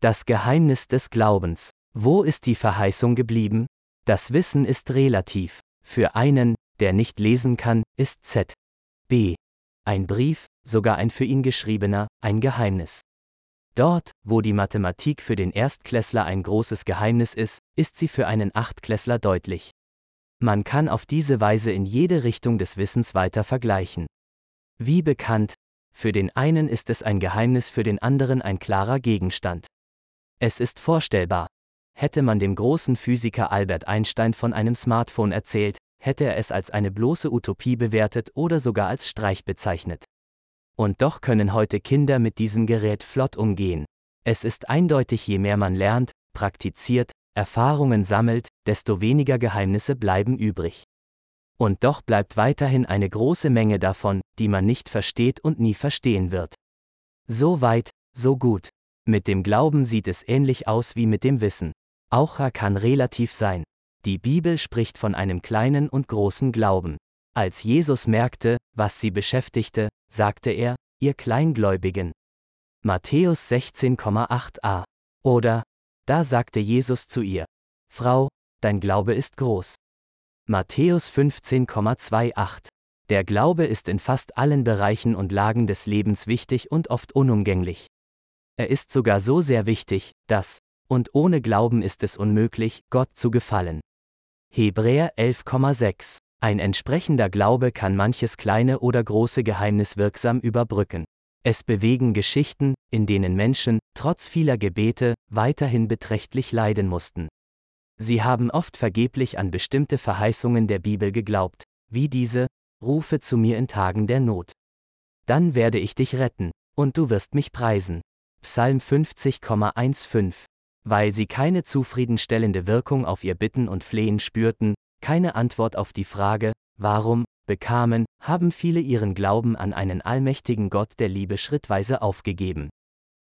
Das Geheimnis des Glaubens. Wo ist die Verheißung geblieben? Das Wissen ist relativ. Für einen, der nicht lesen kann, ist Z. B. Ein Brief, sogar ein für ihn geschriebener, ein Geheimnis. Dort, wo die Mathematik für den Erstklässler ein großes Geheimnis ist, ist sie für einen Achtklässler deutlich. Man kann auf diese Weise in jede Richtung des Wissens weiter vergleichen. Wie bekannt, für den einen ist es ein Geheimnis, für den anderen ein klarer Gegenstand. Es ist vorstellbar. Hätte man dem großen Physiker Albert Einstein von einem Smartphone erzählt, hätte er es als eine bloße Utopie bewertet oder sogar als Streich bezeichnet. Und doch können heute Kinder mit diesem Gerät flott umgehen. Es ist eindeutig, je mehr man lernt, praktiziert, Erfahrungen sammelt, desto weniger Geheimnisse bleiben übrig. Und doch bleibt weiterhin eine große Menge davon, die man nicht versteht und nie verstehen wird. So weit, so gut. Mit dem Glauben sieht es ähnlich aus wie mit dem Wissen. Auch er kann relativ sein. Die Bibel spricht von einem kleinen und großen Glauben. Als Jesus merkte, was sie beschäftigte, sagte er, ihr Kleingläubigen. Matthäus 16,8a. Oder, da sagte Jesus zu ihr, Frau, dein Glaube ist groß. Matthäus 15,28. Der Glaube ist in fast allen Bereichen und Lagen des Lebens wichtig und oft unumgänglich. Er ist sogar so sehr wichtig, dass, und ohne Glauben ist es unmöglich, Gott zu gefallen. Hebräer 11,6. Ein entsprechender Glaube kann manches kleine oder große Geheimnis wirksam überbrücken. Es bewegen Geschichten, in denen Menschen, trotz vieler Gebete, weiterhin beträchtlich leiden mussten. Sie haben oft vergeblich an bestimmte Verheißungen der Bibel geglaubt, wie diese, rufe zu mir in Tagen der Not. Dann werde ich dich retten, und du wirst mich preisen. Psalm 50,15. Weil sie keine zufriedenstellende Wirkung auf ihr Bitten und Flehen spürten, keine Antwort auf die Frage, warum, bekamen, haben viele ihren Glauben an einen allmächtigen Gott der Liebe schrittweise aufgegeben.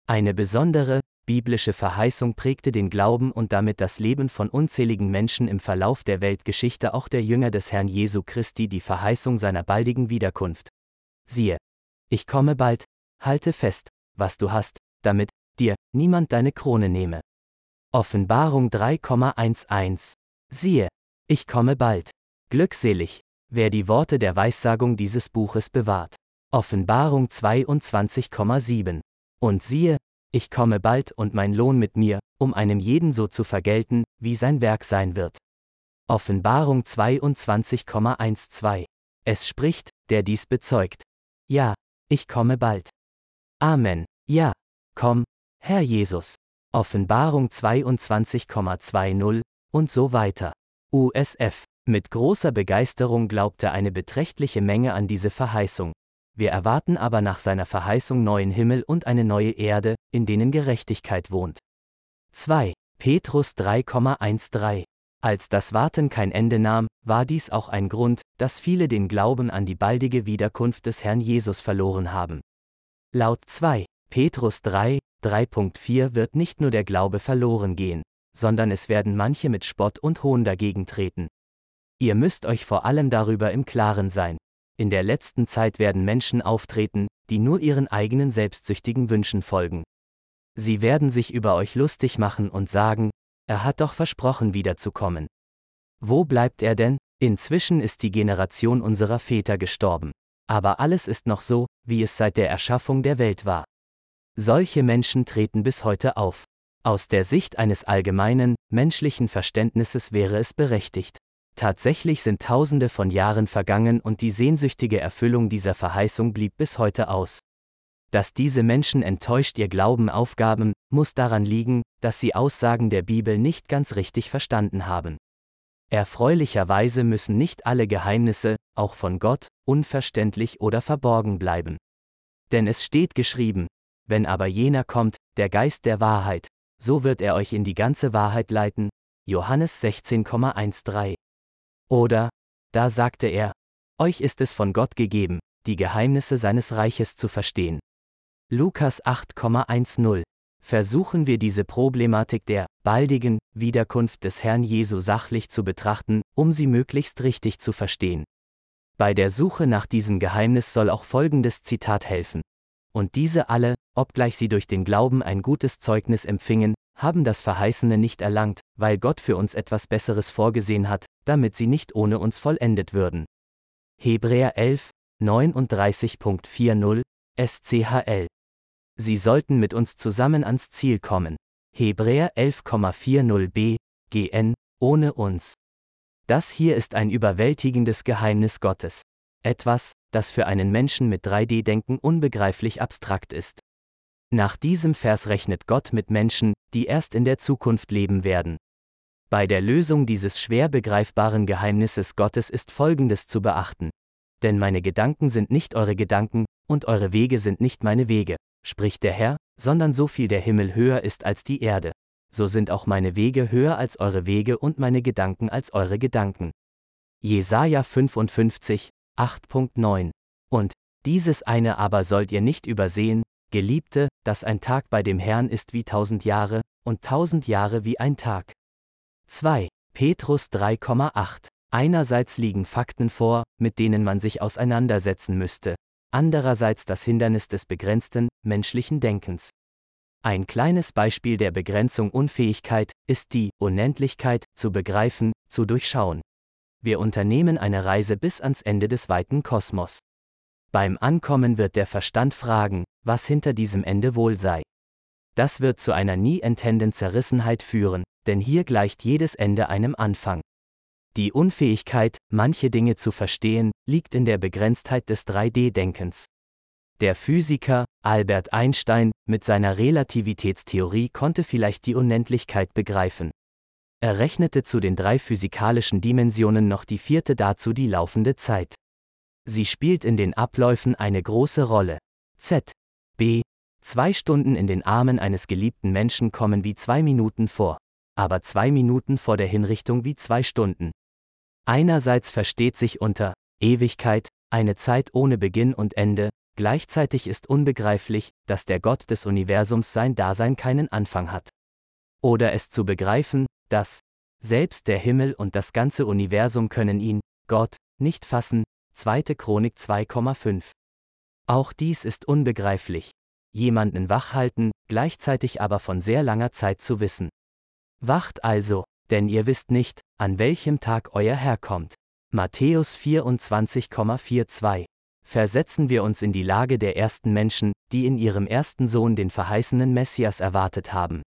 Eine besondere, biblische Verheißung prägte den Glauben und damit das Leben von unzähligen Menschen im Verlauf der Weltgeschichte auch der Jünger des Herrn Jesu Christi die Verheißung seiner baldigen Wiederkunft. Siehe, ich komme bald, halte fest, was du hast, damit dir niemand deine Krone nehme. Offenbarung 3,11 Siehe, ich komme bald. Glückselig, wer die Worte der Weissagung dieses Buches bewahrt. Offenbarung 22,7 Und siehe, ich komme bald und mein Lohn mit mir, um einem jeden so zu vergelten, wie sein Werk sein wird. Offenbarung 22,12. Es spricht, der dies bezeugt. Ja, ich komme bald. Amen. Ja, komm, Herr Jesus. Offenbarung 22,20 und so weiter. USF. Mit großer Begeisterung glaubte eine beträchtliche Menge an diese Verheißung. Wir erwarten aber nach seiner Verheißung neuen Himmel und eine neue Erde, in denen Gerechtigkeit wohnt. 2. Petrus 3,13 Als das Warten kein Ende nahm, war dies auch ein Grund, dass viele den Glauben an die baldige Wiederkunft des Herrn Jesus verloren haben. Laut 2. Petrus 3, 3.4 wird nicht nur der Glaube verloren gehen, sondern es werden manche mit Spott und Hohn dagegen treten. Ihr müsst euch vor allem darüber im Klaren sein, in der letzten Zeit werden Menschen auftreten, die nur ihren eigenen selbstsüchtigen Wünschen folgen. Sie werden sich über euch lustig machen und sagen, er hat doch versprochen wiederzukommen. Wo bleibt er denn? Inzwischen ist die Generation unserer Väter gestorben. Aber alles ist noch so, wie es seit der Erschaffung der Welt war. Solche Menschen treten bis heute auf. Aus der Sicht eines allgemeinen, menschlichen Verständnisses wäre es berechtigt. Tatsächlich sind Tausende von Jahren vergangen und die sehnsüchtige Erfüllung dieser Verheißung blieb bis heute aus. Dass diese Menschen enttäuscht ihr Glauben aufgaben, muss daran liegen, dass sie Aussagen der Bibel nicht ganz richtig verstanden haben. Erfreulicherweise müssen nicht alle Geheimnisse, auch von Gott, unverständlich oder verborgen bleiben. Denn es steht geschrieben, wenn aber jener kommt, der Geist der Wahrheit, so wird er euch in die ganze Wahrheit leiten. Johannes 16,13 oder, da sagte er, euch ist es von Gott gegeben, die Geheimnisse seines Reiches zu verstehen. Lukas 8,10 Versuchen wir diese Problematik der baldigen Wiederkunft des Herrn Jesu sachlich zu betrachten, um sie möglichst richtig zu verstehen. Bei der Suche nach diesem Geheimnis soll auch folgendes Zitat helfen. Und diese alle, obgleich sie durch den Glauben ein gutes Zeugnis empfingen, haben das Verheißene nicht erlangt, weil Gott für uns etwas Besseres vorgesehen hat, damit sie nicht ohne uns vollendet würden. Hebräer 11, 39.40 SCHL. Sie sollten mit uns zusammen ans Ziel kommen. Hebräer 11,40b, GN, ohne uns. Das hier ist ein überwältigendes Geheimnis Gottes. Etwas, das für einen Menschen mit 3D-Denken unbegreiflich abstrakt ist. Nach diesem Vers rechnet Gott mit Menschen, die erst in der Zukunft leben werden. Bei der Lösung dieses schwer begreifbaren Geheimnisses Gottes ist Folgendes zu beachten. Denn meine Gedanken sind nicht eure Gedanken, und eure Wege sind nicht meine Wege, spricht der Herr, sondern so viel der Himmel höher ist als die Erde. So sind auch meine Wege höher als eure Wege und meine Gedanken als eure Gedanken. Jesaja 55, 8.9. Und, dieses eine aber sollt ihr nicht übersehen, Geliebte, dass ein Tag bei dem Herrn ist wie tausend Jahre, und tausend Jahre wie ein Tag. 2. Petrus 3,8. Einerseits liegen Fakten vor, mit denen man sich auseinandersetzen müsste, andererseits das Hindernis des begrenzten, menschlichen Denkens. Ein kleines Beispiel der Begrenzung Unfähigkeit ist die Unendlichkeit zu begreifen, zu durchschauen. Wir unternehmen eine Reise bis ans Ende des weiten Kosmos. Beim Ankommen wird der Verstand fragen, was hinter diesem Ende wohl sei. Das wird zu einer nie entenden Zerrissenheit führen, denn hier gleicht jedes Ende einem Anfang. Die Unfähigkeit, manche Dinge zu verstehen, liegt in der Begrenztheit des 3D-Denkens. Der Physiker, Albert Einstein, mit seiner Relativitätstheorie konnte vielleicht die Unendlichkeit begreifen. Er rechnete zu den drei physikalischen Dimensionen noch die vierte dazu die laufende Zeit. Sie spielt in den Abläufen eine große Rolle. Z. B. Zwei Stunden in den Armen eines geliebten Menschen kommen wie zwei Minuten vor, aber zwei Minuten vor der Hinrichtung wie zwei Stunden. Einerseits versteht sich unter Ewigkeit eine Zeit ohne Beginn und Ende, gleichzeitig ist unbegreiflich, dass der Gott des Universums sein Dasein keinen Anfang hat. Oder es zu begreifen, dass selbst der Himmel und das ganze Universum können ihn, Gott, nicht fassen, 2. Chronik 2,5. Auch dies ist unbegreiflich. Jemanden wachhalten, gleichzeitig aber von sehr langer Zeit zu wissen. Wacht also, denn ihr wisst nicht, an welchem Tag euer Herr kommt. Matthäus 24,42. Versetzen wir uns in die Lage der ersten Menschen, die in ihrem ersten Sohn den verheißenen Messias erwartet haben.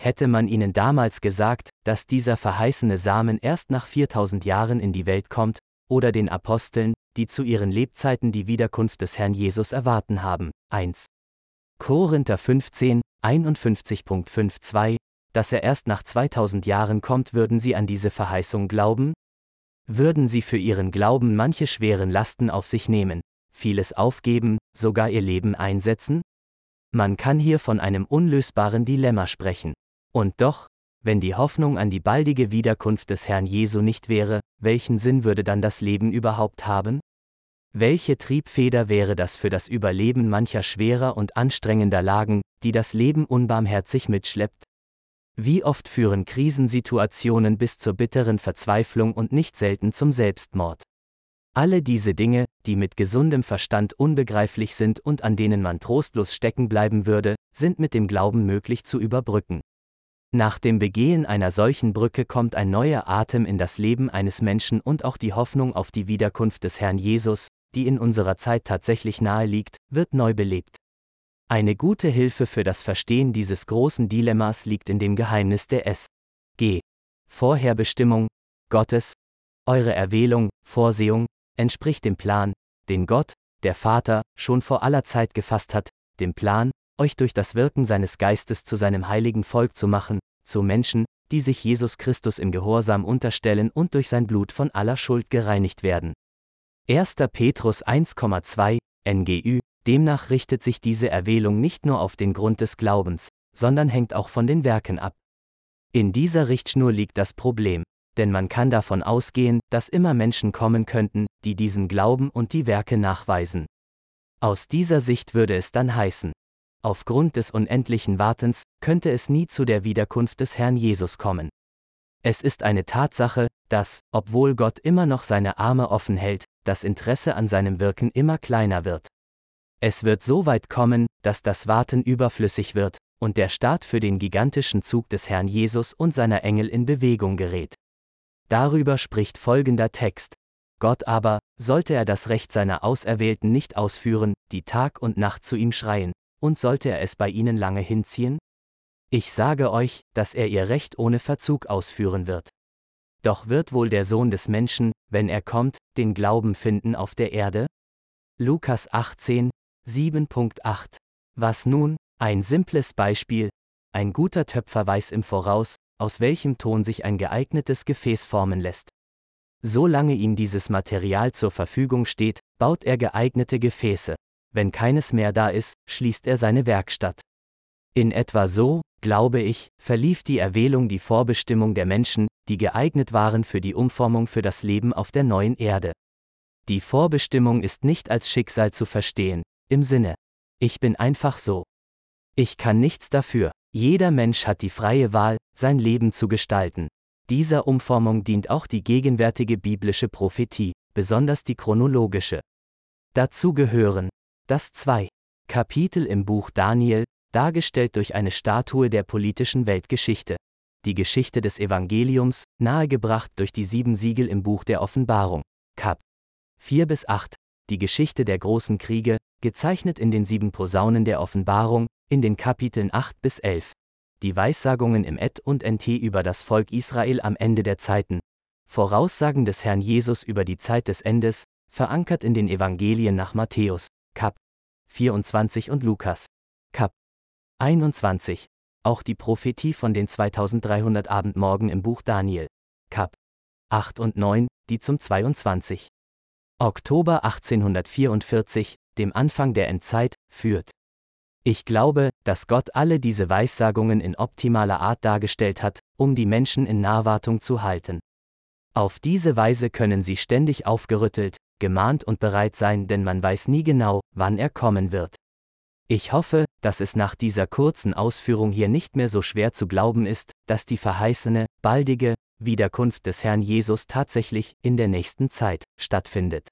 Hätte man ihnen damals gesagt, dass dieser verheißene Samen erst nach 4000 Jahren in die Welt kommt, oder den Aposteln, die zu ihren Lebzeiten die Wiederkunft des Herrn Jesus erwarten haben. 1. Korinther 15, 51.52, dass er erst nach 2000 Jahren kommt, würden sie an diese Verheißung glauben? Würden sie für ihren Glauben manche schweren Lasten auf sich nehmen, vieles aufgeben, sogar ihr Leben einsetzen? Man kann hier von einem unlösbaren Dilemma sprechen. Und doch, wenn die Hoffnung an die baldige Wiederkunft des Herrn Jesu nicht wäre, welchen Sinn würde dann das Leben überhaupt haben? Welche Triebfeder wäre das für das Überleben mancher schwerer und anstrengender Lagen, die das Leben unbarmherzig mitschleppt? Wie oft führen Krisensituationen bis zur bitteren Verzweiflung und nicht selten zum Selbstmord? Alle diese Dinge, die mit gesundem Verstand unbegreiflich sind und an denen man trostlos stecken bleiben würde, sind mit dem Glauben möglich zu überbrücken. Nach dem Begehen einer solchen Brücke kommt ein neuer Atem in das Leben eines Menschen und auch die Hoffnung auf die Wiederkunft des Herrn Jesus, die in unserer Zeit tatsächlich nahe liegt, wird neu belebt. Eine gute Hilfe für das Verstehen dieses großen Dilemmas liegt in dem Geheimnis der S. G. Vorherbestimmung Gottes. Eure Erwählung, Vorsehung, entspricht dem Plan, den Gott, der Vater, schon vor aller Zeit gefasst hat, dem Plan, euch durch das Wirken seines Geistes zu seinem heiligen Volk zu machen, zu Menschen, die sich Jesus Christus im Gehorsam unterstellen und durch sein Blut von aller Schuld gereinigt werden. 1. Petrus 1,2 NGÜ Demnach richtet sich diese Erwählung nicht nur auf den Grund des Glaubens, sondern hängt auch von den Werken ab. In dieser Richtschnur liegt das Problem, denn man kann davon ausgehen, dass immer Menschen kommen könnten, die diesen Glauben und die Werke nachweisen. Aus dieser Sicht würde es dann heißen, Aufgrund des unendlichen Wartens könnte es nie zu der Wiederkunft des Herrn Jesus kommen. Es ist eine Tatsache, dass, obwohl Gott immer noch seine Arme offen hält, das Interesse an seinem Wirken immer kleiner wird. Es wird so weit kommen, dass das Warten überflüssig wird, und der Start für den gigantischen Zug des Herrn Jesus und seiner Engel in Bewegung gerät. Darüber spricht folgender Text. Gott aber, sollte er das Recht seiner Auserwählten nicht ausführen, die Tag und Nacht zu ihm schreien, und sollte er es bei ihnen lange hinziehen? Ich sage euch, dass er ihr Recht ohne Verzug ausführen wird. Doch wird wohl der Sohn des Menschen, wenn er kommt, den Glauben finden auf der Erde? Lukas 18, 7.8 Was nun? Ein simples Beispiel. Ein guter Töpfer weiß im Voraus, aus welchem Ton sich ein geeignetes Gefäß formen lässt. Solange ihm dieses Material zur Verfügung steht, baut er geeignete Gefäße. Wenn keines mehr da ist, schließt er seine Werkstatt. In etwa so, glaube ich, verlief die Erwählung die Vorbestimmung der Menschen, die geeignet waren für die Umformung für das Leben auf der neuen Erde. Die Vorbestimmung ist nicht als Schicksal zu verstehen, im Sinne, ich bin einfach so. Ich kann nichts dafür, jeder Mensch hat die freie Wahl, sein Leben zu gestalten. Dieser Umformung dient auch die gegenwärtige biblische Prophetie, besonders die chronologische. Dazu gehören das zwei. Kapitel im Buch Daniel, dargestellt durch eine Statue der politischen Weltgeschichte, die Geschichte des Evangeliums, nahegebracht durch die sieben Siegel im Buch der Offenbarung, Kap. 4 bis 8, die Geschichte der großen Kriege, gezeichnet in den sieben Posaunen der Offenbarung, in den Kapiteln 8 bis 11, die Weissagungen im Ed und NT über das Volk Israel am Ende der Zeiten, Voraussagen des Herrn Jesus über die Zeit des Endes, verankert in den Evangelien nach Matthäus, 24 und Lukas, Kap 21, auch die Prophetie von den 2300 Abendmorgen im Buch Daniel, Kap 8 und 9, die zum 22. Oktober 1844, dem Anfang der Endzeit, führt. Ich glaube, dass Gott alle diese Weissagungen in optimaler Art dargestellt hat, um die Menschen in Nahwartung zu halten. Auf diese Weise können sie ständig aufgerüttelt, gemahnt und bereit sein, denn man weiß nie genau, wann er kommen wird. Ich hoffe, dass es nach dieser kurzen Ausführung hier nicht mehr so schwer zu glauben ist, dass die verheißene, baldige Wiederkunft des Herrn Jesus tatsächlich in der nächsten Zeit stattfindet.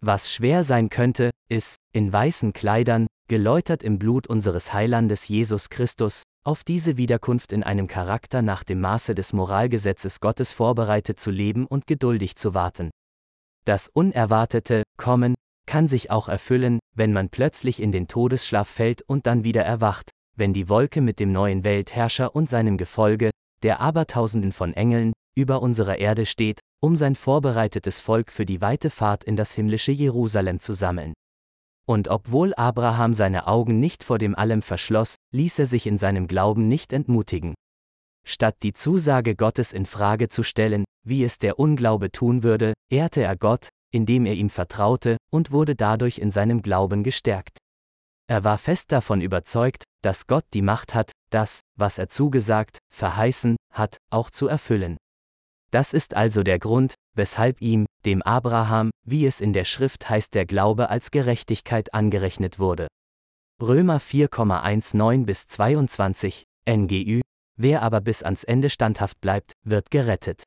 Was schwer sein könnte, ist, in weißen Kleidern, geläutert im Blut unseres Heilandes Jesus Christus, auf diese Wiederkunft in einem Charakter nach dem Maße des Moralgesetzes Gottes vorbereitet zu leben und geduldig zu warten. Das unerwartete Kommen kann sich auch erfüllen, wenn man plötzlich in den Todesschlaf fällt und dann wieder erwacht, wenn die Wolke mit dem neuen Weltherrscher und seinem Gefolge, der Abertausenden von Engeln, über unserer Erde steht, um sein vorbereitetes Volk für die weite Fahrt in das himmlische Jerusalem zu sammeln. Und obwohl Abraham seine Augen nicht vor dem Allem verschloss, ließ er sich in seinem Glauben nicht entmutigen. Statt die Zusage Gottes in Frage zu stellen, wie es der Unglaube tun würde, ehrte er Gott, indem er ihm vertraute, und wurde dadurch in seinem Glauben gestärkt. Er war fest davon überzeugt, dass Gott die Macht hat, das, was er zugesagt, verheißen, hat, auch zu erfüllen. Das ist also der Grund, weshalb ihm, dem Abraham, wie es in der Schrift heißt, der Glaube als Gerechtigkeit angerechnet wurde. Römer 4,19 bis 22, NGÜ, wer aber bis ans Ende standhaft bleibt, wird gerettet.